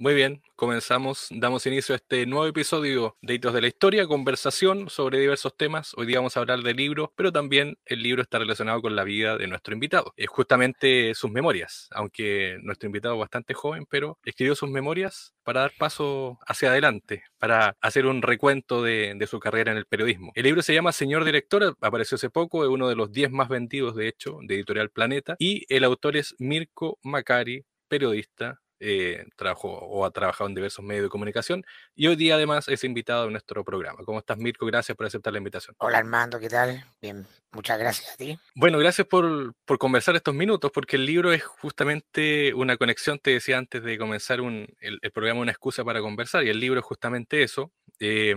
Muy bien, comenzamos, damos inicio a este nuevo episodio de Hitos de la Historia, conversación sobre diversos temas. Hoy día vamos a hablar del libro, pero también el libro está relacionado con la vida de nuestro invitado. Es justamente sus memorias, aunque nuestro invitado es bastante joven, pero escribió sus memorias para dar paso hacia adelante, para hacer un recuento de, de su carrera en el periodismo. El libro se llama Señor Director, apareció hace poco, es uno de los 10 más vendidos, de hecho, de Editorial Planeta, y el autor es Mirko Macari, periodista, eh, trabajo o ha trabajado en diversos medios de comunicación y hoy día además es invitado a nuestro programa. ¿Cómo estás, Mirko? Gracias por aceptar la invitación. Hola, Armando, ¿qué tal? Bien, muchas gracias a ti. Bueno, gracias por, por conversar estos minutos, porque el libro es justamente una conexión, te decía antes de comenzar un, el, el, programa, una excusa para conversar, y el libro es justamente eso. Eh,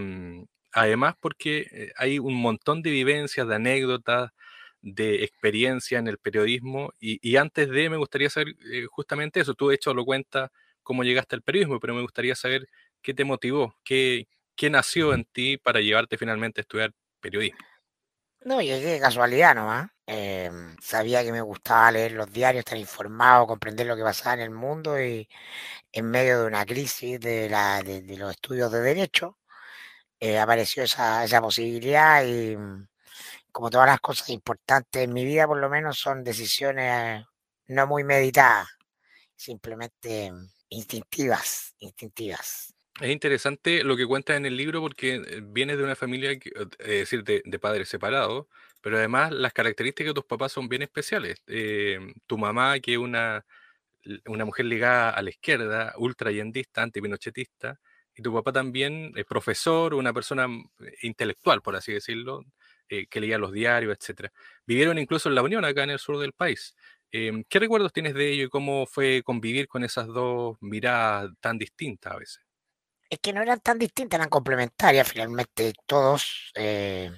además, porque eh, hay un montón de vivencias, de anécdotas, de experiencia en el periodismo y, antes de me gustaría saber eh, justamente eso, tú de hecho lo cuentas cómo llegaste al periodismo, pero me gustaría saber qué te motivó, qué, qué nació en ti para llevarte finalmente a estudiar periodismo. No, llegué de casualidad nomás. Eh, sabía que me gustaba leer los diarios, estar informado, comprender lo que pasaba en el mundo y en medio de una crisis de, la, de, los estudios de derecho eh, apareció esa, esa posibilidad y como todas las cosas importantes en mi vida, por lo menos son decisiones no muy meditadas, simplemente instintivas, instintivas. Es interesante lo que cuentas en el libro porque eh, vienes de una familia, que, es decir, de, de, padres separados, pero además las características de tus papás son bien especiales. Eh, tu mamá, que es una, una mujer ligada a la izquierda, ultrayendista, antipinochetista, y tu papá también es profesor, una persona eh, intelectual, por así decirlo, eh, que leía los diarios, etcétera. Vivieron incluso en la Unión, acá en el sur del país. Eh, ¿Qué recuerdos tienes de ello y cómo fue convivir con esas dos miradas tan distintas a veces? Es que no eran tan distintas, eran complementarias finalmente. Todos, eh,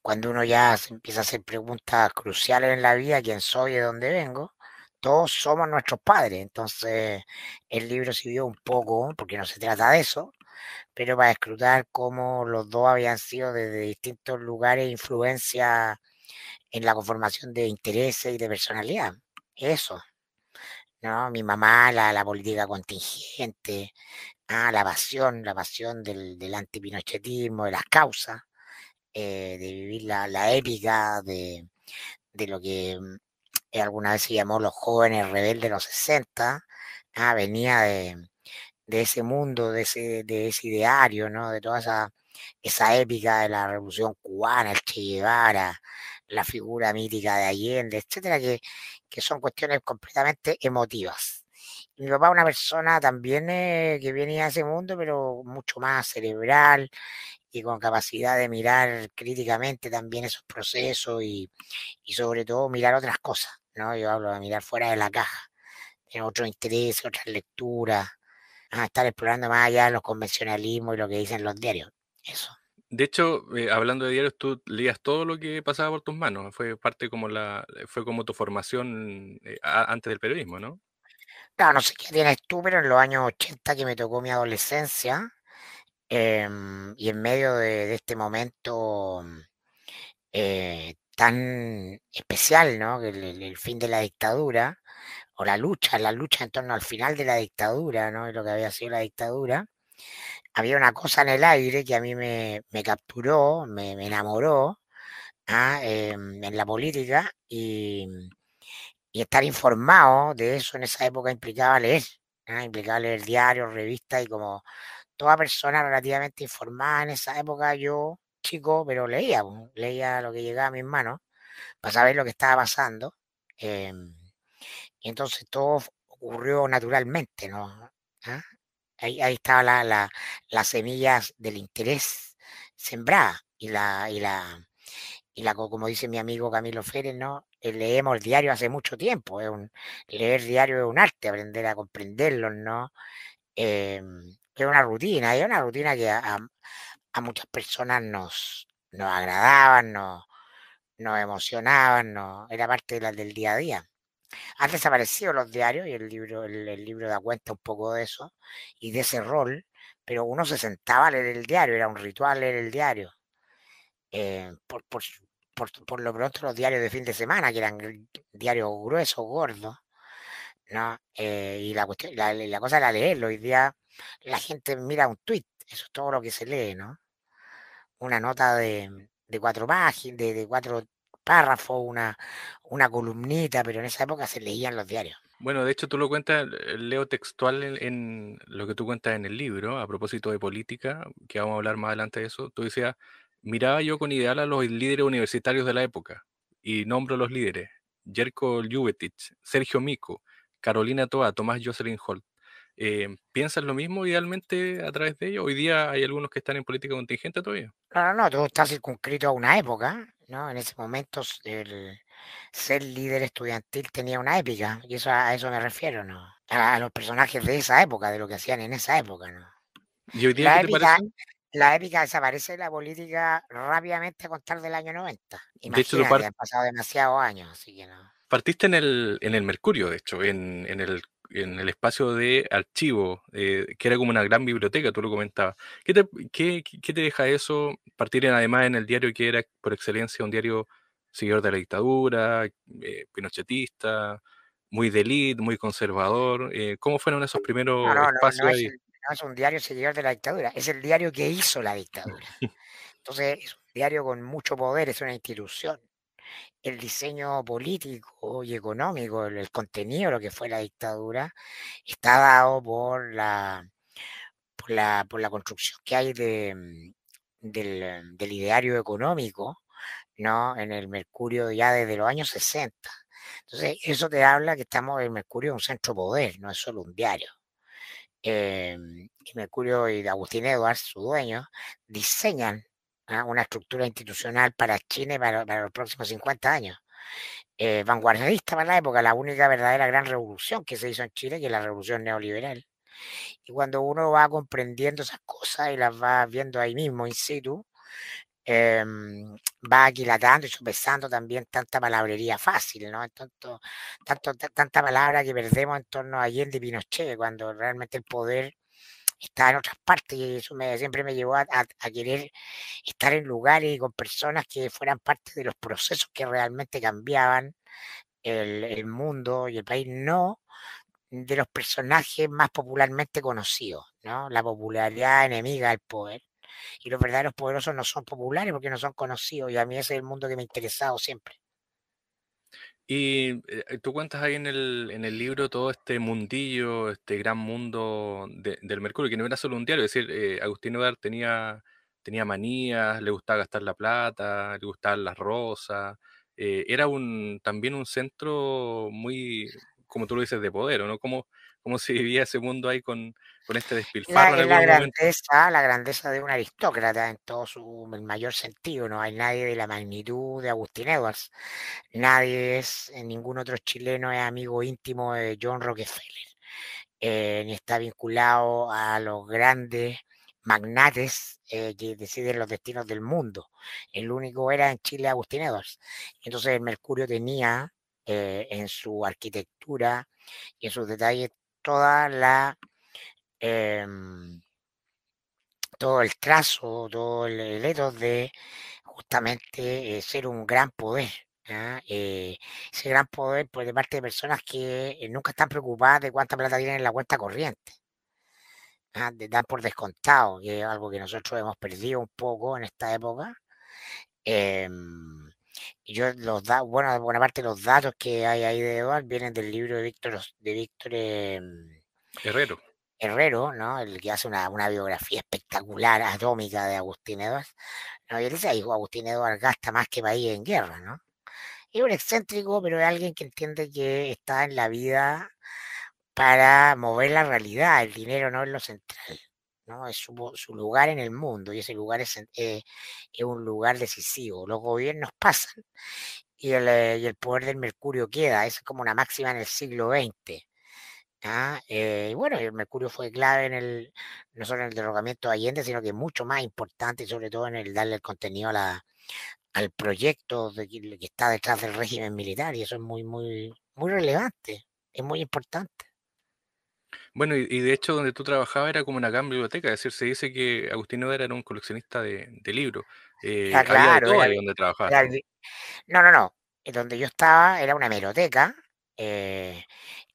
cuando uno ya se empieza a hacer preguntas cruciales en la vida, quién soy, de dónde vengo, todos somos nuestros padres. Entonces, el libro sirvió un poco, porque no se trata de eso, pero para escrutar cómo los dos habían sido desde distintos lugares influencia en la conformación de intereses y de personalidad. Eso. ¿no? Mi mamá, la, la política contingente, ah, la pasión, la pasión del, del antipinochetismo, de las causas, eh, de vivir la, la épica de, de, lo que mm, alguna vez se llamó los jóvenes rebeldes de los 60, ah, venía de, de ese mundo, de ese, de ese ideario, ¿no? De toda esa, esa épica de la revolución cubana, el Che Guevara, la figura mítica de Allende, etcétera, que, que son cuestiones completamente emotivas. Mi papá es una persona también eh, que venía de ese mundo, pero mucho más cerebral y con capacidad de mirar críticamente también esos procesos y, y sobre todo mirar otras cosas, ¿no? Yo hablo de mirar fuera de la caja, en otros intereses, otras lecturas, a estar explorando más allá los convencionalismos y lo que dicen los diarios. Eso. De hecho, eh, hablando de diarios, tú leías todo lo que pasaba por tus manos. Fue parte como la, fue como tu formación eh, antes del periodismo, ¿no? Claro, no sé qué tienes tú, pero en los años 80 que me tocó mi adolescencia, eh, y en medio de, de este momento eh, tan especial, ¿no? El, el, el, fin de la dictadura, o la lucha, la lucha en torno al final de la dictadura, ¿no? Lo que había sido la dictadura, había una cosa en el aire que a mí me, me capturó, me, me enamoró ¿ah? eh, en la política y, y, estar informado de eso en esa época implicaba leer, ¿ah? implicaba leer diarios, revistas y como toda persona relativamente informada en esa época yo, chico, pero leía, leía lo que llegaba a mis manos para saber lo que estaba pasando. Eh, y entonces todo ocurrió naturalmente, ¿no? ¿Ah? Ahí, ahí estaba la, la, las semillas del interés sembrada y la, y la, y la, como dice mi amigo Camilo Férez, ¿no? Eh, leemos el diario hace mucho tiempo, es un, leer diario es un arte, aprender a comprenderlo, ¿no? Eh, es una rutina, es una rutina que a, muchas personas nos, nos agradaban, nos, emocionaban, era parte de la, del día a día. Han desaparecido los diarios y el libro, el, libro da cuenta un poco de eso y de ese rol, pero uno se sentaba a leer el diario, era un ritual leer el diario. Eh, por, por, por, por, lo pronto los diarios de fin de semana, que eran diarios gruesos, gordos, ¿no? Eh, y la, cuestión, la, la cosa era leerlo. Hoy día la gente mira un tweet, eso es todo lo que se lee, ¿no? Una nota de, de cuatro páginas, de, cuatro párrafos, una, una columnita, pero en esa época se leían los diarios. Bueno, de hecho tú lo cuentas, eh, leo textual en, en, lo que tú cuentas en el libro, a propósito de política, que vamos a hablar más adelante de eso. Tú decías, miraba yo con ideal a los líderes universitarios de la época, y nombro los líderes, Jerko Ljubetic, Sergio Mico, Carolina Toa, Tomás Jocelyn Holt. Eh, ¿Piensas lo mismo idealmente a través de ellos? Hoy día hay algunos que están en política contingente todavía. No, no, no, todo está circunscrito a una época, ¿no? En ese momento el ser líder estudiantil tenía una épica, y eso a eso me refiero, ¿no? A, a los personajes de esa época, de lo que hacían en esa época, ¿no? ¿Y hoy día la épica, la épica desaparece de la política rápidamente a contar del año 90. De hecho, tú Imagínate, par- han pasado demasiados años, así que no. partiste en el, en el Mercurio, de hecho, en, en el, en el espacio de archivo, eh, que era como una gran biblioteca, tú lo comentabas. ¿Qué te, qué, qué te deja eso? Partir en, además en el diario que era por excelencia un diario seguidor de la dictadura, eh, pinochetista, muy de élite, muy conservador. eh, ¿Cómo fueron esos primeros no, no, espacios no es, ahí? el- no es un diario seguidor de la dictadura, es el diario que hizo la dictadura. Entonces, es un diario con mucho poder, es una institución. El diseño político y económico, el, contenido de lo que fue la dictadura, está dado por la, por la, por la construcción que hay de, mm, del, del ideario económico, ¿no? En el Mercurio ya desde los años 60. Entonces, eso te habla que estamos en Mercurio, un centro poder, no es solo un diario. Eh, y Mercurio y Agustín Edwards, su dueño, diseñan ¿ah? una estructura institucional para Chile para, para los próximos 50 años. Eh, vanguardista para la época, la única verdadera gran revolución que se hizo en Chile, que es la revolución neoliberal. Y cuando uno va comprendiendo esas cosas y las va viendo ahí mismo, in situ, eh, va aquilatando y sopesando también tanta palabrería fácil, ¿no? Tanto, tanto, tanta palabra que perdemos en torno a Allende y Pinochet, cuando realmente el poder está en otras partes y eso me, siempre me llevó a, querer estar en lugares y con personas que fueran parte de los procesos que realmente cambiaban el, el mundo y el país, no de los personajes más popularmente conocidos, ¿no? La popularidad enemiga del poder. Y los verdaderos poderosos no son populares porque no son conocidos y a mí ese es el mundo que me ha interesado siempre. Y eh, tú cuentas ahí en el, en el libro todo este mundillo, este gran mundo de, del Mercurio, que no era solo un diario, es decir, eh, Agustín Odar tenía, tenía manías, le gustaba gastar la plata, le gustaban las rosas, eh, era un, también un centro muy, como tú lo dices, de poder, ¿no? ¿Cómo, cómo se vivía ese mundo ahí con, con este despilfarro la, en la grandeza, la grandeza de un aristócrata en todo su mayor sentido. No hay nadie de la magnitud de Agustín Edwards. Nadie es, ningún otro chileno es amigo íntimo de John Rockefeller, eh, ni está vinculado a los grandes magnates eh, que deciden los destinos del mundo. El único era en Chile Agustín Edwards. Entonces el Mercurio tenía eh, en su arquitectura y en sus detalles toda la eh, todo el trazo, todo el, el de justamente eh, ser un gran poder. Eh, ese gran poder por de parte de personas que eh, nunca están preocupadas de cuánta plata tienen en la cuenta corriente. De dar por descontado, que es algo que nosotros hemos perdido un poco en esta época. Em, yo los da, bueno, buena parte de los datos que hay ahí de Eduard vienen del libro de Víctor de Víctor eh, Herrero. Herrero, ¿no? El que hace una, una, biografía espectacular, atómica de Agustín Edwards. ¿no? Y él dice, Agustín Edwards gasta más que país en guerra, ¿no? Es un excéntrico, pero es alguien que entiende que está en la vida para mover la realidad. El dinero no es lo central, ¿no? Es su, lugar en el mundo y ese lugar es, eh, es, un lugar decisivo. Los gobiernos pasan y el, eh, y el poder del mercurio queda. Es como una máxima en el siglo XX. Ah, eh, y bueno, el Mercurio fue clave en el, no solo en el derrocamiento de Allende, sino que mucho más importante, sobre todo en el darle el contenido a la, al proyecto de que, está detrás del régimen militar, y eso es muy, muy, muy relevante, es muy importante. Bueno, y, y de hecho donde tú trabajabas era como una gran biblioteca, es decir, se dice que Agustín Oder era un coleccionista de, de libros. Eh, ah, claro, había de todo era, ahí donde trabajabas. Era, no, no, no, donde yo estaba era una hemeroteca, eh,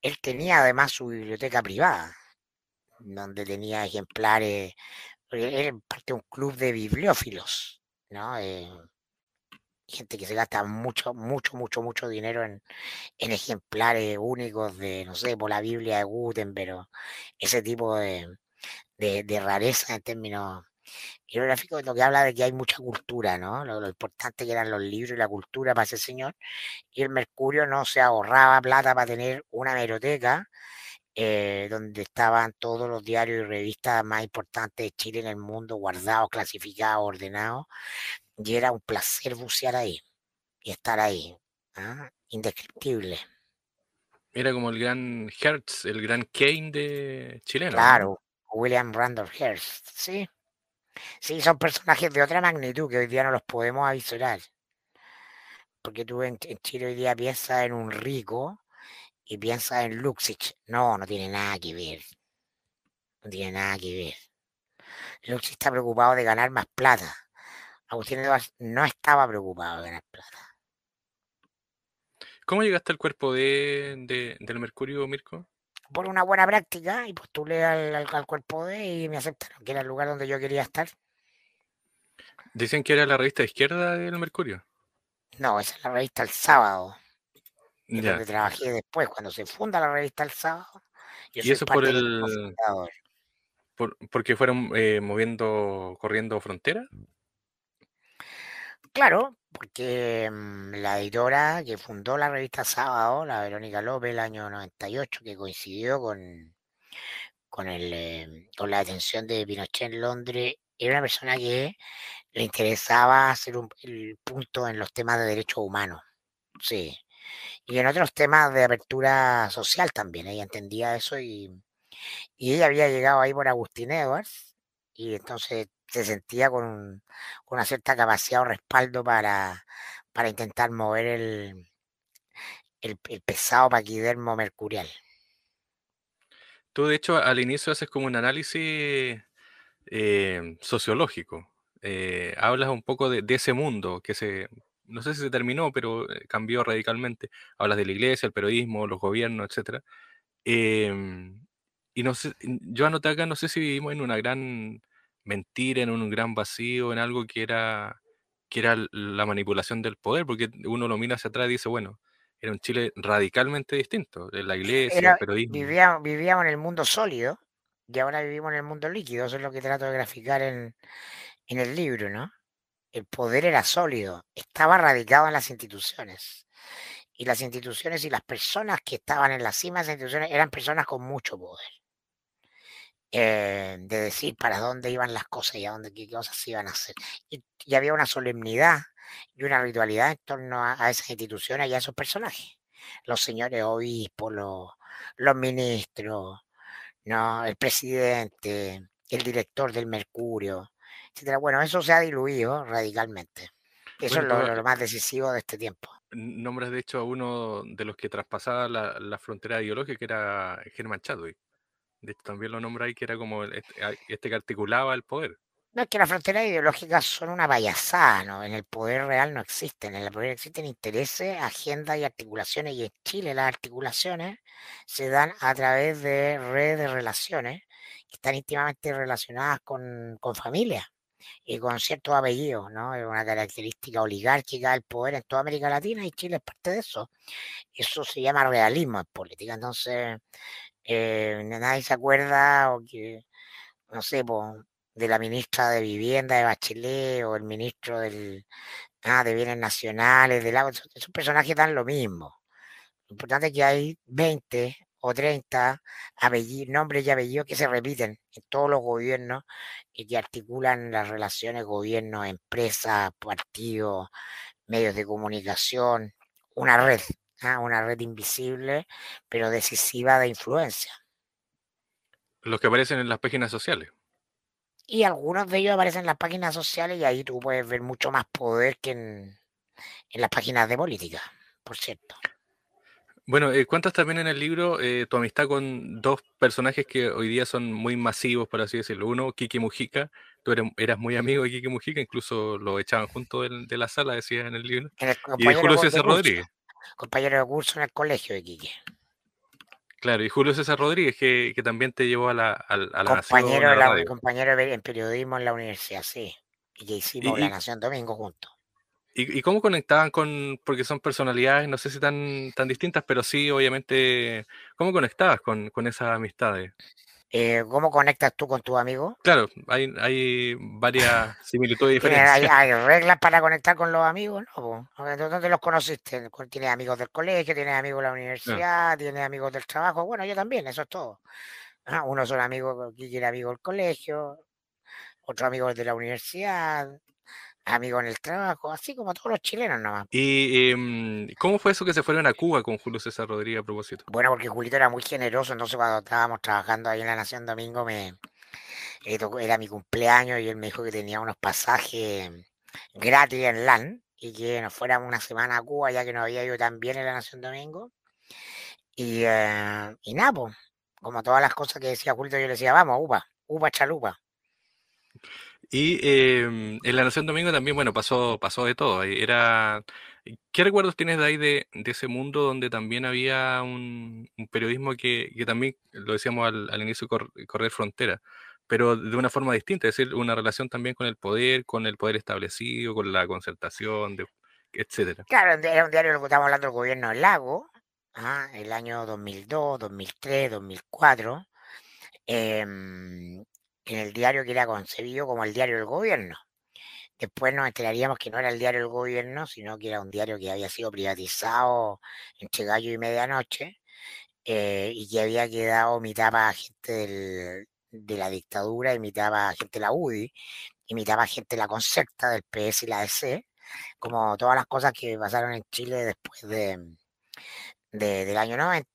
él tenía además su biblioteca privada, donde tenía ejemplares, él parte de un club de bibliófilos, ¿no? Eh, gente que se gasta mucho, mucho, mucho, mucho dinero en, ejemplares únicos de, no sé, por la Biblia de Gutenberg, ese tipo de, de, rareza en términos geográficos, lo que habla de que hay mucha cultura, ¿no? Lo, importante que eran los libros y la cultura para ese señor. Y el Mercurio no se ahorraba plata para tener una biblioteca eh, donde estaban todos los diarios y revistas más importantes de Chile en el mundo guardados, clasificados, ordenados y era un placer bucear ahí y estar ahí. ¿ah? Indescriptible. Era como el gran Hertz, el gran Kane de chileno. Claro, William Randolph Hearst, sí. Sí, son personajes de otra magnitud que hoy día no los podemos avisorar. Porque tú en, Chile hoy día piensas en un rico y piensas en Luxich. No, no tiene nada que ver. No tiene nada que ver. Luxich está preocupado de ganar más plata Agustín no estaba preocupado de ganar plata. ¿Cómo llegaste al cuerpo de, del Mercurio, Mirko? Por una buena práctica y postulé al, al, cuerpo D y me aceptaron, que era el lugar donde yo quería estar. Dicen que era la revista izquierda del Mercurio. No, esa es la revista El Sábado. Donde trabajé después, cuando se funda la revista El Sábado. y eso por el. Por, porque fueron eh, moviendo, corriendo frontera. Claro, porque mm, la editora que fundó la revista Sábado, la Verónica López, el año 98, que coincidió con, con, el, em, con la detención de Pinochet en Londres, era una persona que le interesaba hacer un, el punto en los temas de derechos humanos. Sí. Y en otros temas de apertura social también. Ella entendía eso y, y ella había llegado ahí por Agustín Edwards. Y entonces se sentía con, una cierta capacidad o respaldo para, para intentar mover el, el, pesado paquidermo mercurial. Tú, de hecho, al inicio haces como un análisis eh, sociológico. Eh, hablas un poco de, ese mundo que se, no sé si se terminó, pero eh, cambió radicalmente. Hablas de la iglesia, el periodismo, los gobiernos, etc. Em, y no sé, yo anoté acá, no sé si vivimos en una gran mentir en un gran vacío, en algo que era, que era la manipulación del poder, porque uno lo mira hacia atrás y dice, bueno, era un Chile radicalmente distinto, la iglesia, el periodismo. Vivíamos, vivíamos, en el mundo sólido y ahora vivimos en el mundo líquido, eso es lo que trato de graficar en, en el libro, ¿no? El poder era sólido, estaba radicado en las instituciones. Y las instituciones y las personas que estaban en la cima de las instituciones eran personas con mucho poder. Eh, de decir para dónde iban las cosas y a dónde qué cosas se iban a hacer. Y, había una solemnidad y una ritualidad en torno a, esas instituciones y a esos personajes. Los señores obispos, los, los ministros, ¿no? el presidente, el director del Mercurio, etcétera. Bueno, eso se ha diluido radicalmente. Eso es lo, más decisivo de este tiempo. Nombres, de hecho, a uno de los que traspasaba la, la frontera ideológica, que era Germán Chadwick. De también lo nombra ahí que era como este, este, que articulaba el poder. No, es que las fronteras ideológicas son una payasada, ¿no? En el poder real no existen. En el poder existen intereses, agendas y articulaciones. Y en Chile las articulaciones se dan a través de redes de relaciones que están íntimamente relacionadas con, con familia y con ciertos apellidos, ¿no? Es una característica oligárquica del poder en toda América Latina y Chile es parte de eso. Eso se llama realismo en política. Entonces, eh, nadie se acuerda o que, no sé, de la ministra de Vivienda de Bachelet o el ministro del, de Bienes Nacionales, del agua, esos, personajes dan lo mismo. Lo importante es que hay 20 o 30 nombres y apellidos que se repiten en todos los gobiernos y que articulan las relaciones gobierno, empresas, partidos, medios de comunicación, una red. ¿Ah? una red invisible, pero decisiva de influencia. Los que aparecen en las páginas sociales. Y algunos de ellos aparecen en las páginas sociales y ahí tú puedes ver mucho más poder que en, las páginas de política, por cierto. Bueno, eh, cuentas también en el libro eh, tu amistad con dos personajes que hoy día son muy masivos, por así decirlo. Uno, Kiki Mujica. Tú eras muy amigo de Kiki Mujica, incluso lo echaban junto de, la sala, decías en el libro. y Julio César Rodríguez compañero de curso en el colegio de Quique. Claro, y Julio César Rodríguez, que, que también te llevó a la, a, la compañero Nación. compañero en periodismo en la universidad, sí. Y que hicimos La Nación Domingo juntos. ¿Y, cómo conectaban con, porque son personalidades, no sé si tan, tan distintas, pero sí, obviamente, ¿cómo conectabas con, con esas amistades? Eh, ¿Cómo conectas tú con tu amigo? Claro, hay, hay varias similitudes diferentes. ¿Hay, reglas para conectar con los amigos? No, ¿Dónde los conociste? ¿Tienes amigos del colegio? ¿Tienes amigos de la universidad? ¿Tienes amigos del trabajo? Bueno, yo también, eso es todo. Ah, unos son amigos, quiere amigo del colegio, otros amigos de la universidad, amigo en el trabajo, así como todos los chilenos nomás. ¿Y em, cómo fue eso que se fueron a Cuba con Julio César Rodríguez a propósito? Bueno, porque Julito era muy generoso, entonces cuando estábamos trabajando ahí en la Nación Domingo, me era mi cumpleaños y él me dijo que tenía unos pasajes gratis en LAN y que nos fuéramos una semana a Cuba ya que no había ido tan bien en la Nación Domingo. Y, eh, y nada, pues, como todas las cosas que decía Julito, yo le decía, vamos, upa, upa, chalupa. Y em, en la Nación Domingo también, bueno, pasó, pasó de todo. Era, ¿Qué recuerdos tienes de ahí de, ese mundo donde también había un, periodismo que, también, lo decíamos al, inicio, correr frontera, pero de una forma distinta, es decir, una relación también con el poder, con el poder establecido, con la concertación, de, etcétera? Claro, era un diario, lo que estamos hablando del gobierno del lago, ¿ah? el año 2002, 2003, 2004. Eh, en el diario que era concebido como el diario del gobierno. Después nos enteraríamos que no era el diario del gobierno, sino que era un diario que había sido privatizado entre gallo y medianoche eh, y que había quedado mitad para gente de la dictadura y mitad para gente de la UDI y mitad para gente de la concerta del PS y la DC, como todas las cosas que pasaron en Chile después de, del año 90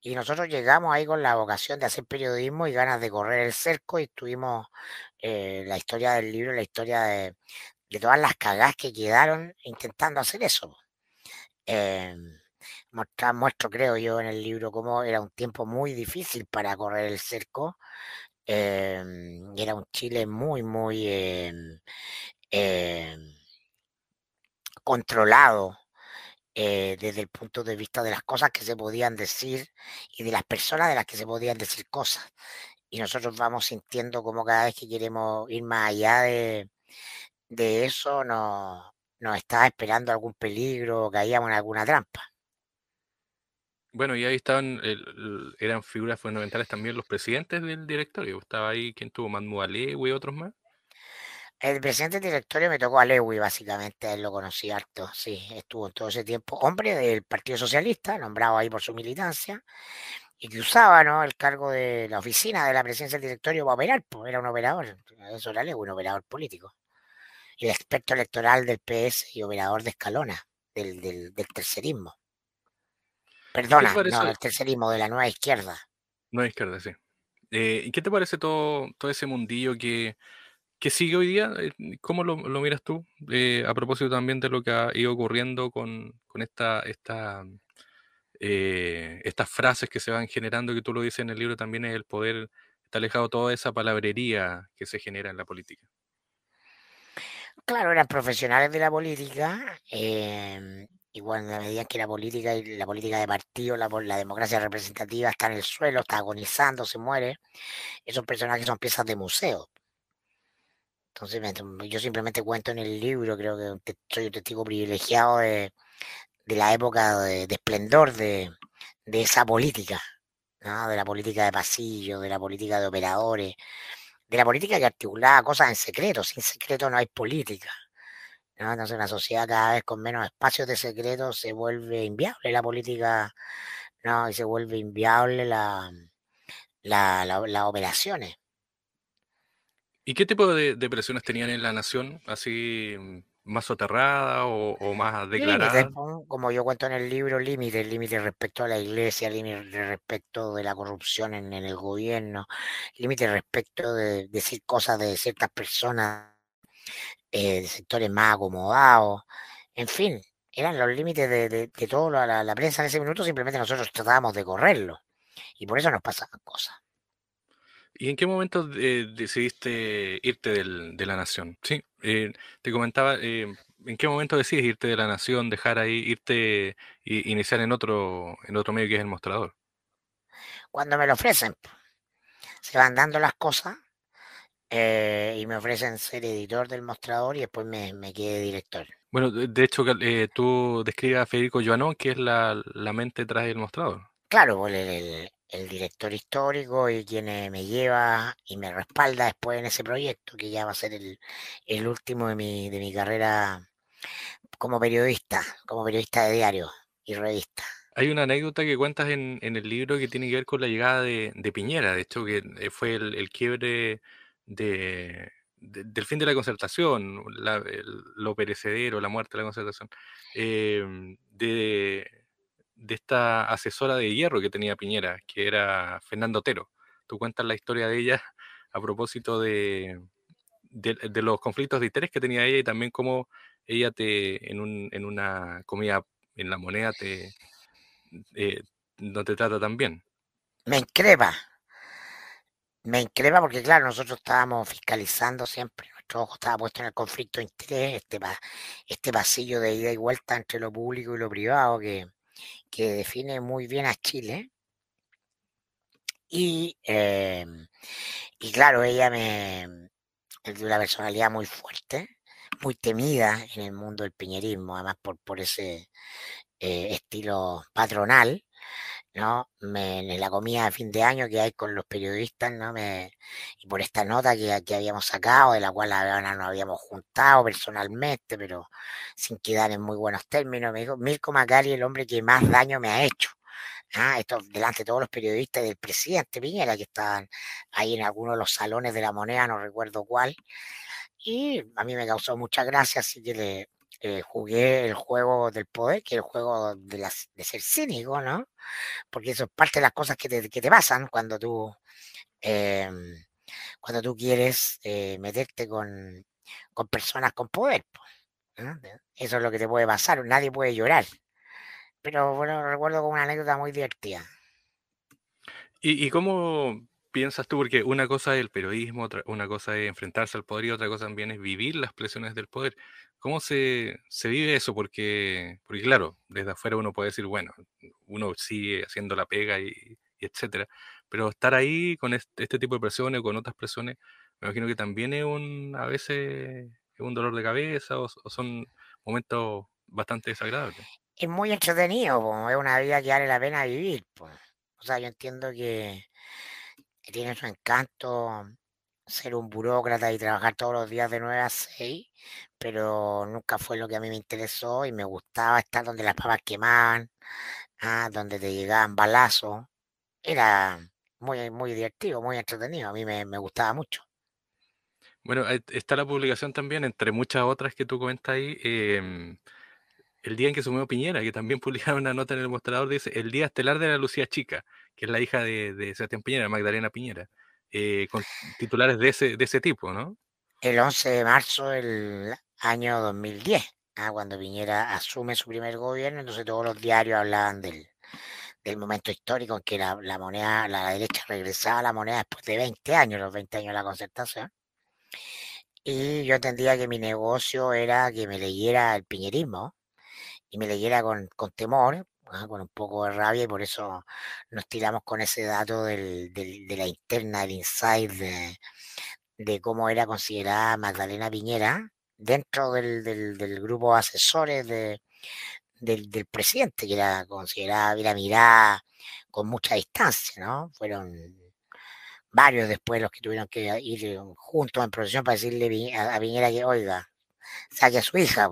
y nosotros llegamos ahí con la vocación de hacer periodismo y ganas de correr el cerco y estuvimos eh, la historia del libro, la historia de, todas las cagadas que quedaron intentando hacer eso. Eh, muestro, creo yo, en el libro cómo era un tiempo muy difícil para correr el cerco. Eh, era un Chile muy, muy eh, controlado eh, desde el punto de vista de las cosas que se podían decir y de las personas de las que se podían decir cosas. Y nosotros vamos sintiendo como cada vez que queremos ir más allá de, de eso, nos, nos está esperando algún peligro caíamos en alguna trampa. Bueno, y ahí estaban, eran figuras fundamentales también los presidentes del directorio. Estaba ahí quien tuvo Manu y otros más. El presidente del directorio me tocó a Lewy, básicamente, él lo conocí harto, sí, estuvo en todo ese tiempo, hombre del Partido Socialista, nombrado ahí por su militancia, y que usaba ¿no? el cargo de la oficina de la presidencia del directorio para operar, pues era un operador, eso era Lewy, un operador político. El experto electoral del PS y operador de Escalona, del, del, tercerismo. Perdona, no, del tercerismo, de la nueva izquierda. Nueva izquierda, sí. Eh, ¿Y qué te parece todo, todo ese mundillo que ¿Qué sigue hoy día? Eh, ¿Cómo lo, miras tú? Eh, a propósito también de lo que ha ido ocurriendo con, esta, esta, eh, estas frases que se van generando, que tú lo dices en el libro, también es el poder, está alejado toda esa palabrería que se genera en la política. Claro, eran profesionales de la política, eh, igual en la medida que la política y la política de partido, la, la democracia representativa está en el suelo, está agonizando, se muere, esos personajes son piezas de museo entonces, yo simplemente cuento en el libro, creo que soy un testigo privilegiado de, la época de, esplendor de, esa política, de la política de pasillo, de la política de operadores, de la política que articulaba cosas en secreto. Sin secreto no hay política. ¿no? Entonces, una sociedad cada vez con menos espacios de secreto se vuelve inviable la política, ¿no? y se vuelve inviable la, las operaciones. ¿Y qué tipo de, presiones tenían en la nación? ¿Así mm, más soterrada o, más declarada? como yo cuento en el libro, límites, límites respecto a la iglesia, límites respecto de la corrupción en, el gobierno, límites respecto de, decir cosas de ciertas personas eh, de sectores más acomodados, en fin, eran los límites de, de, toda la, la, prensa en ese minuto, simplemente nosotros tratábamos de correrlo. Y por eso nos pasaban cosas. ¿Y en qué momento eh, decidiste irte de la nación? Sí, eh, te comentaba, eh, ¿en qué momento decides irte de la nación, dejar ahí, irte e iniciar en otro, en otro medio que es el mostrador? cuando me lo ofrecen. Se van dando las cosas eh, y me ofrecen ser editor del mostrador y después me, me quedé director. Bueno, de hecho, tú describes a Federico Joanón, que es la, la mente detrás del mostrador. Claro, pues, el, el, director histórico y quien me lleva y me respalda después en ese proyecto, que ya va a ser el, el último de mi, de mi carrera como periodista, como periodista de diario y revista. Hay una anécdota que cuentas en, el libro que tiene que ver con la llegada de, Piñera, de hecho, que eh, fue el, quiebre de, del fin de la concertación, lo perecedero, la muerte de la concertación, em, de, de, esta asesora de hierro que tenía Piñera, que era Fernando Otero. Tú cuentas la historia de ella a propósito de, de, los conflictos de interés que tenía ella y también cómo ella te, en, un, en una comida en la moneda, te, eh, no te trata tan bien. Me increpa, me increpa porque, claro, nosotros estábamos fiscalizando siempre, nuestro ojo estaba puesto en el conflicto de interés, este, este pasillo de ida y vuelta entre lo público y lo privado que, que define muy bien a Chile. Y, eh, y claro, ella me es de una personalidad muy fuerte, muy temida en el mundo del piñerismo, además por, por ese eh, estilo patronal. ¿No? Me, en la comida de fin de año que hay con los periodistas, ¿no? Me, y por esta nota que, que habíamos sacado, de la cual la nos habíamos juntado personalmente, pero sin quedar en muy buenos términos, me dijo, Mirko Macari, el hombre que más daño me ha hecho. ¿ah? Esto delante de todos los periodistas del presidente Piñera, que estaban ahí en algunos de los salones de la moneda, no recuerdo cuál. Y a mí me causó mucha gracia, así que le, eh, jugué el juego del poder, que es el juego de, las, de ser cínico, ¿no? Porque eso es parte de las cosas que te, que te pasan cuando tú, eh, cuando tú quieres eh, meterte con, con, personas con poder. Eso es lo que te puede pasar, nadie puede llorar. Pero bueno, recuerdo como una anécdota muy divertida. ¿Y, y cómo piensas tú? Porque una cosa es el periodismo, otra, una cosa es enfrentarse al poder y otra cosa también es vivir las presiones del poder. ¿Cómo se, se vive eso? Porque, porque claro, desde afuera uno puede decir, bueno, uno sigue haciendo la pega y, etcétera, pero estar ahí con este, tipo de presiones o con otras presiones, me imagino que también es un, a veces, es un dolor de cabeza o, son momentos bastante desagradables. Es muy entretenido, es una vida que vale la pena vivir. O sea, yo entiendo que tiene su encanto ser un burócrata y trabajar todos los días de 9 a 6, pero nunca fue lo que a mí me interesó y me gustaba estar donde las papas quemaban, ah, donde te llegaban balazos. Era muy, muy divertido, muy entretenido, a mí me, gustaba mucho. Bueno, está la publicación también, entre muchas otras que tú comentas ahí, em, el día en que sumió Piñera, que también publicaron una nota en el mostrador, dice, el día estelar de la Lucía Chica, que es la hija de Sebastián Piñera, Magdalena Piñera. Eh, con titulares de ese, de ese tipo, ¿no? El 11 de marzo del año 2010, ¿ah? cuando Piñera asume su primer gobierno, entonces todos los diarios hablaban del, del momento histórico en que la, la, moneda, la derecha regresaba a la moneda después de 20 años, los 20 años de la concertación. Y yo entendía que mi negocio era que me leyera el piñerismo y me leyera con, con temor, con un poco de rabia y por eso nos tiramos con ese dato del, de la interna, del insight de, cómo era considerada Magdalena Piñera dentro del, grupo de asesores de, del, presidente, que era considerada, era mirada con mucha distancia, ¿no? Fueron varios después los que tuvieron que ir juntos en procesión para decirle a Piñera que, oiga, saque a su hija,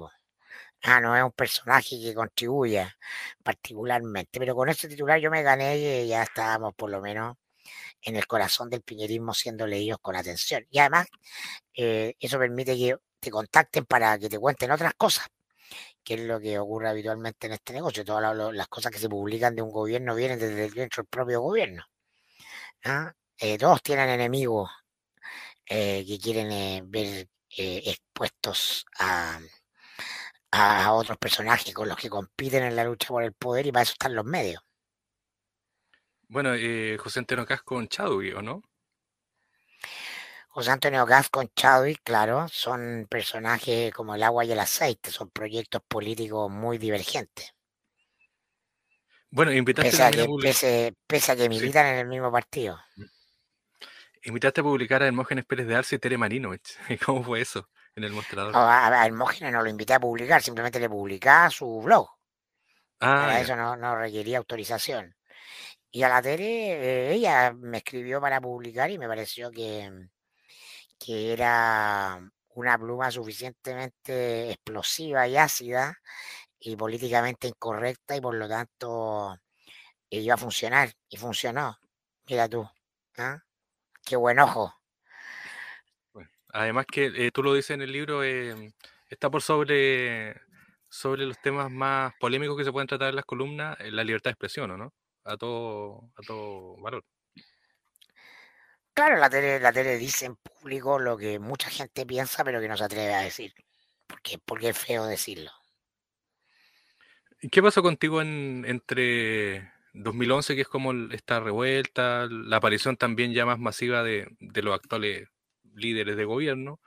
Ah, no es un personaje que contribuya particularmente, pero con este titular yo me gané y ya estábamos por lo menos en el corazón del piñerismo siendo leídos con atención. Y además, eh, eso permite que te contacten para que te cuenten otras cosas, que es lo que ocurre habitualmente en este negocio. Todas las cosas que se publican de un gobierno vienen desde dentro del propio gobierno. ¿ah? Eh, todos tienen enemigos eh, que quieren ver expuestos a a otros personajes con los que compiten en la lucha por el poder y para eso están los medios. Bueno, eh, José Antonio Cas con Chadwick, ¿o no? José Antonio Cas con Chadwick, claro, son personajes como el agua y el aceite, son proyectos políticos muy divergentes. Bueno, invitaste Pese a, que, publicar. pese, pese a que Sí. militan en el mismo partido. Invitaste a publicar a Hermógenes Pérez de Arce y Tere Marinovich. ¿Cómo fue eso en el mostrador? No, a, a Hermógenes no lo invité a publicar, simplemente le publicaba su blog. ah, Para eso no, no requería autorización. Y a la Tere, eh, ella me escribió para publicar y me pareció que, que era una pluma suficientemente explosiva y ácida y políticamente incorrecta y por lo tanto eh, iba a funcionar y funcionó. Mira tú, ¿ah? qué buen ojo. Además que eh, tú lo dices en el libro, eh, está por sobre, sobre los temas más polémicos que se pueden tratar en las columnas, eh, la libertad de expresión, ¿o no? A todo, a todo valor. Claro, la tele, la tele dice en público lo que mucha gente piensa pero que no se atreve a decir. Porque, porque es feo decirlo. ¿Y ¿Qué pasó contigo en, entre 2011, que es como esta revuelta, la aparición también ya más masiva de, de los actuales líderes de gobierno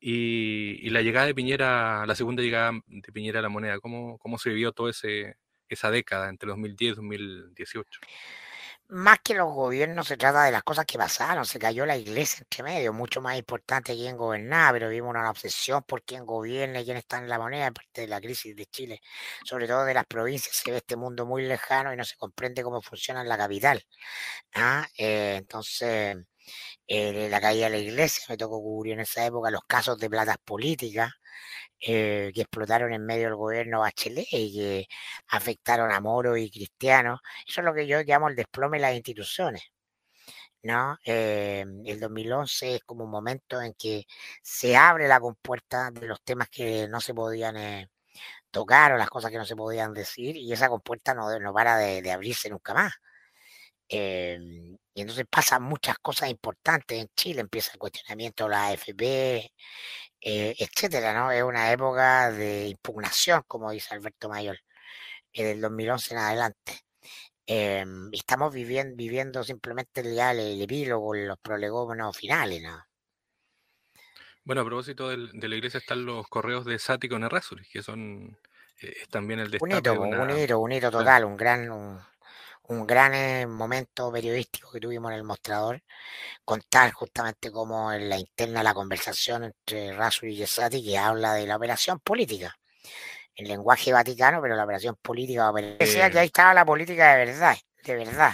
y, y la llegada de Piñera, la segunda llegada de Piñera a la moneda? ¿Cómo, cómo se vivió toda esa década entre 2010 y 2018? Más que los gobiernos se trata de las cosas que pasaron, se cayó la iglesia entre medio, mucho más importante quién gobernaba, pero vimos una obsesión por quién gobierna y quién está en la moneda, parte de la crisis de Chile, sobre todo de las provincias, se ve este mundo muy lejano y no se comprende cómo funciona en la capital. ¿ah? Eh, entonces, eh, la caída de la iglesia, me tocó cubrir en esa época los casos de platas políticas eh, que explotaron en medio del gobierno Bachelet y que afectaron a Moro y cristianos. Eso es lo que yo llamo el desplome de las instituciones. ¿no? Eh, el 2011 es como un momento en que se abre la compuerta de los temas que no se podían eh, tocar o las cosas que no se podían decir y esa compuerta no, no para de abrirse nunca más. Eh, y entonces pasan muchas cosas importantes en Chile, empieza el cuestionamiento de la AFP, eh, etcétera, ¿no? Es una época de impugnación, como dice Alberto Mayor, eh, del 2011 en adelante. Eh, estamos viviendo, viviendo simplemente ya el, el epílogo, los prolegómenos finales, ¿no? Bueno, a propósito del, de la iglesia están los correos de Sati con Errázuriz, que son eh, es también el Un destape hito, de una... un hito, un hito total, un gran, un, un gran eh, momento periodístico que tuvimos en el mostrador, contar justamente cómo en la interna la conversación entre Rasul y Yesati que habla de la operación política, en lenguaje vaticano, pero la operación política, decía que ahí estaba la política de verdad, de verdad.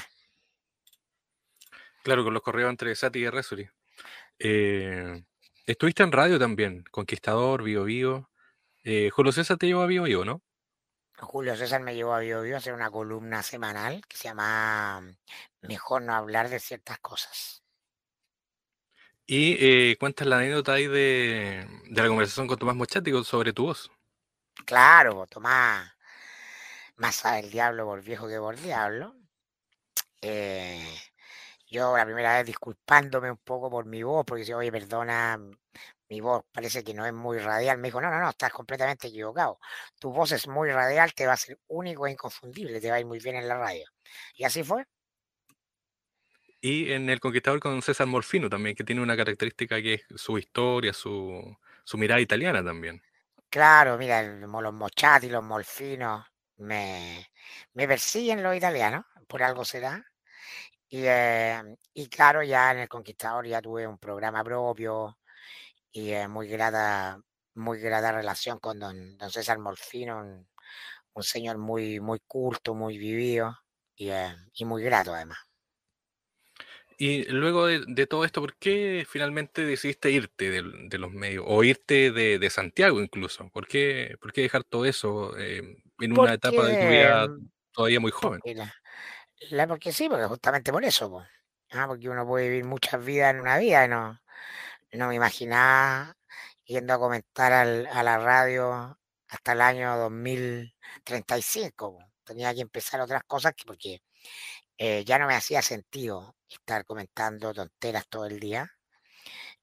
Claro, con los correos entre Sati y Errázuriz. Eh, estuviste en radio también, Conquistador, Bio Bio. Eh, Julio César te llevó a Bio Bio, ¿no? Julio César me llevó a Bio Bio a hacer una columna semanal que se llama Mejor no hablar de ciertas cosas. Y eh, cuentas la anécdota ahí de, de, la conversación con Tomás Mochático sobre tu voz. Claro, Tomás, más sabe el diablo por viejo que por diablo. Eh, yo la primera vez disculpándome un poco por mi voz, porque decía, oye, perdona, mi voz parece que no es muy radial. Me dijo, no, no, no, estás completamente equivocado. Tu voz es muy radial, te va a ser único e inconfundible, te va a ir muy bien en la radio. Y así fue. Y en El Conquistador con César Morfino también, que tiene una característica que es su historia, su, su mirada italiana también. Claro, mira, los mochati, los molfinos, me, me persiguen los italianos, por algo será. Y, eh, y, claro, ya en El Conquistador ya tuve un programa propio y eh, muy grata, muy grata relación con don, don César Molfino, un, un, señor muy, muy culto, muy vivido y, eh, y muy grato además. Y luego de, de, todo esto, ¿por qué finalmente decidiste irte de, de los medios? O irte de, de, Santiago incluso. ¿Por qué, por qué dejar todo eso eh, en una porque, etapa de tu vida todavía muy joven? Porque, la, la, porque sí, porque justamente por eso. Ah, porque uno puede vivir muchas vidas en una vida. No, no me imaginaba yendo a comentar a la radio hasta el año 2035. Pues. Tenía que empezar otras cosas que porque eh, ya no me hacía sentido estar comentando tonteras todo el día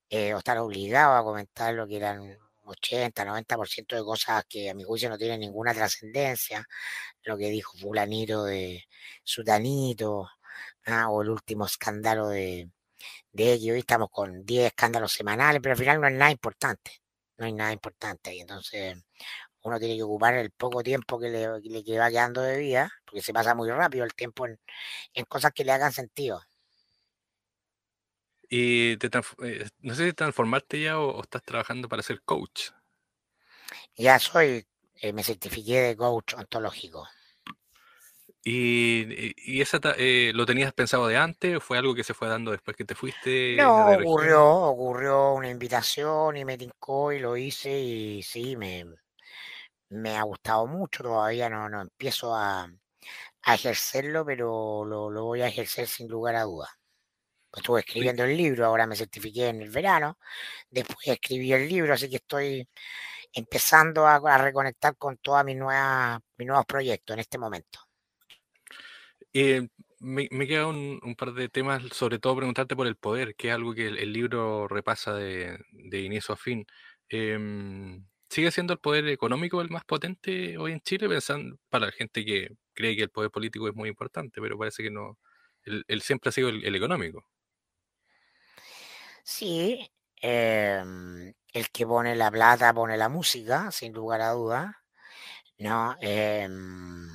eh, o estar obligado a comentar lo que eran 80, 90% de cosas que a mi juicio no tienen ninguna trascendencia, lo que dijo fulanito de Sutanito, ah, o el último escándalo de, de ellos, hoy estamos con 10 escándalos semanales, pero al final no es nada importante, no hay nada importante ahí, entonces uno tiene que ocupar el poco tiempo que le, que va quedando de vida, porque se pasa muy rápido el tiempo en, cosas que le hagan sentido. Y te eh, no sé si transformaste ya o, estás trabajando para ser coach. Ya soy, eh, me certifiqué de coach ontológico. ¿Y, y esa eh, lo tenías pensado de antes o fue algo que se fue dando después que te fuiste? No, ocurrió, ocurrió una invitación y me tincó y lo hice y sí, me, me ha gustado mucho, todavía no, no empiezo a, ejercerlo, pero lo, voy a ejercer sin lugar a dudas. Pues estuve escribiendo el libro, ahora me certifiqué en el verano, después escribí el libro, así que estoy empezando a, reconectar con todos mis, nuevas, mis nuevos proyectos en este momento. Eh, me, me queda un, par de temas, sobre todo preguntarte por el poder, que es algo que el, libro repasa de, inicio a fin. Em, ¿Sigue siendo el poder económico el más potente hoy en Chile? Pensando para la gente que cree que el poder político es muy importante, pero parece que no. Él, siempre ha sido el, económico. Sí, em, el que pone la plata pone la música, sin lugar a dudas. ¿no? Em,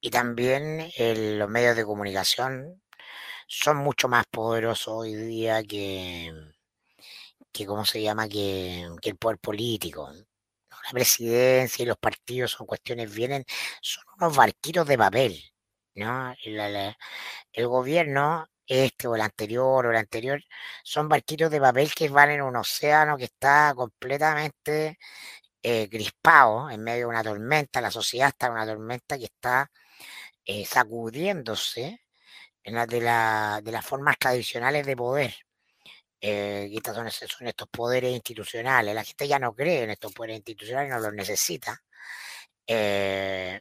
y también los medios de comunicación son mucho más poderosos hoy día que, que ¿cómo se llama? Que, el poder político. La presidencia y los partidos son cuestiones, vienen, son unos barquitos de papel, ¿no? el gobierno, este o el anterior o el anterior, son barquitos de papel que van en un océano que está completamente eh, crispado en medio de una tormenta, la sociedad está en una tormenta que está eh, sacudiéndose en de, la, de las formas tradicionales de poder eh, estas son, son, estos poderes institucionales. La gente ya no cree en estos poderes institucionales, no los necesita. Eh,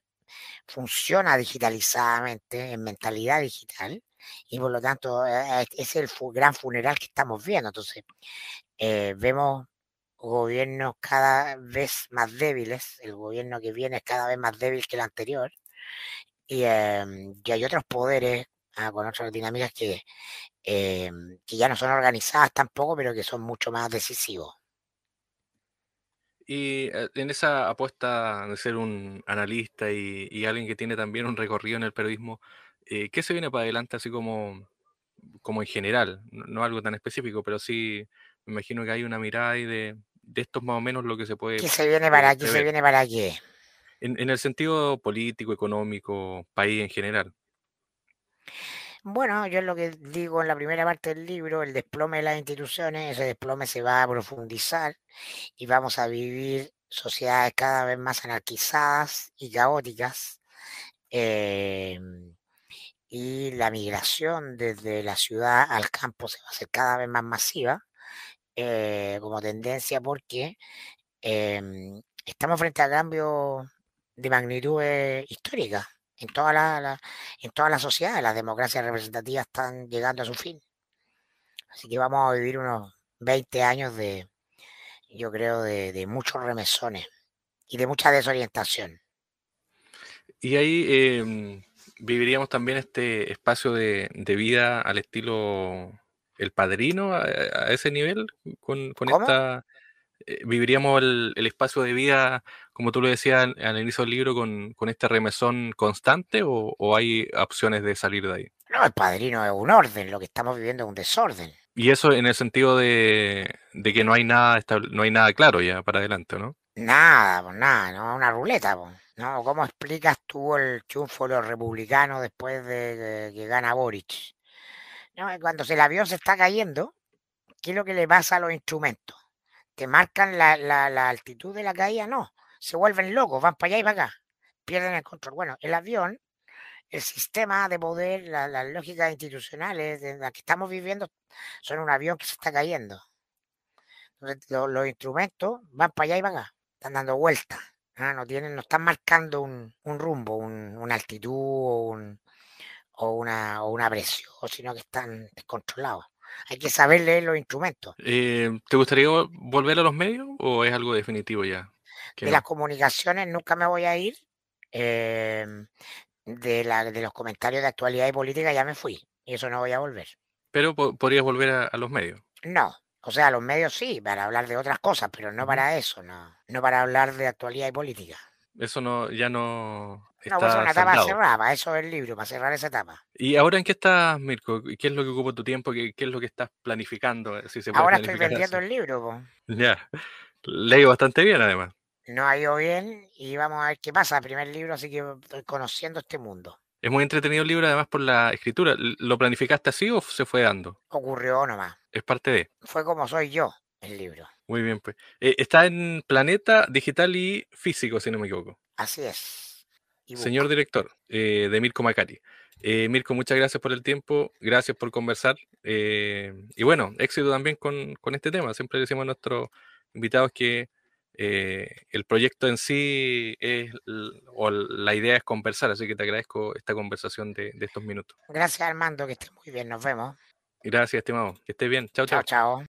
funciona digitalizadamente, en mentalidad digital, y por lo tanto eh, es el gran funeral que estamos viendo. Entonces, vemos gobiernos cada vez más débiles, el gobierno que viene es cada vez más débil que el anterior, y, em, y hay otros poderes ah, con otras dinámicas que Em, que ya no son organizadas tampoco, pero que son mucho más decisivos. Y eh, en esa apuesta de ser un analista y, alguien que tiene también un recorrido en el periodismo, eh, ¿qué se viene para adelante así como, como en general? No, algo tan específico, pero sí me imagino que hay una mirada ahí de, de esto más o menos lo que se puede... ¿Qué se viene para, ¿qué se viene para qué? En, el sentido político, económico, país en general. Bueno, yo lo que digo en la primera parte del libro, el desplome de las instituciones, ese desplome se va a profundizar y vamos a vivir sociedades cada vez más anarquizadas y caóticas. Em, y la migración desde la ciudad al campo se va a hacer cada vez más masiva eh, como tendencia porque em, estamos frente a cambios de magnitud histórica en toda la, en toda la sociedad, las democracias representativas están llegando a su fin. Así que vamos a vivir unos 20 años de, yo creo, de, muchos remesones y de mucha desorientación. Y ahí em, viviríamos también este espacio de, vida al estilo El Padrino, a, ese nivel, con, con esta viviríamos el, espacio de vida, como tú lo decías al, inicio del libro, con, este remesón constante o, hay opciones de salir de ahí? No, el padrino es un orden, lo que estamos viviendo es un desorden. Y eso en el sentido de, que no hay nada no hay nada claro ya para adelante, ¿no? Nada, pues nada, no una ruleta, pues. ¿no? ¿Cómo explicas tú el triunfo de los republicanos después de que, gana Boric? ¿No? Cuando el avión se está cayendo, ¿qué es lo que le pasa a los instrumentos? Te marcan la, altitud de la caída, no, se vuelven locos, van para allá y para acá, pierden el control. Bueno, el avión, el sistema de poder, las lógicas institucionales de las que estamos viviendo son un avión que se está cayendo. Entonces, los instrumentos van para allá y para acá, están dando vueltas. ¿ah? No, tienen, no están marcando un, rumbo, una altitud o, una, o una presión, sino que están descontrolados hay que saber leer los instrumentos. Eh, ¿Te gustaría volver a los medios o es algo definitivo ya? De las comunicaciones nunca me voy a ir. Em, de, la, de los comentarios de actualidad y política ya me fui. Y eso no voy a volver. Pero podrías volver a, los medios. No, O sea, los medios sí, para hablar de otras cosas, pero no para eso, no. No para hablar de actualidad y política. Eso no, ya no. No, pues es una etapa cerrada, eso es el libro, para cerrar esa etapa. ¿Y ahora en qué estás, Mirko? ¿Qué es lo que ocupa tu tiempo? ¿Qué, qué es lo que estás planificando? Si se ahora estoy vendiendo el libro. Po. Ya, leído bastante bien además. No ha ido bien y vamos a ver qué pasa. Primer libro, así que estoy conociendo este mundo. Es muy entretenido el libro, además por la escritura. ¿Lo planificaste así o se fue dando? Ocurrió nomás. Es parte de. Fue como soy yo, el libro. Muy bien, pues. Eh, está en Planeta Digital y Físico, si no me equivoco. Así es. Señor director eh, de Mirko Macari. Eh, Mirko, muchas gracias por el tiempo, gracias por conversar. y bueno, éxito también con, con, este tema. Siempre decimos a nuestros invitados que el proyecto en sí es, o la idea es conversar, así que te agradezco esta conversación de, de estés minutos. Gracias Armando, que estés muy bien, nos vemos. Gracias, estimado. Que estés bien. Chao, chao. Chao, chao.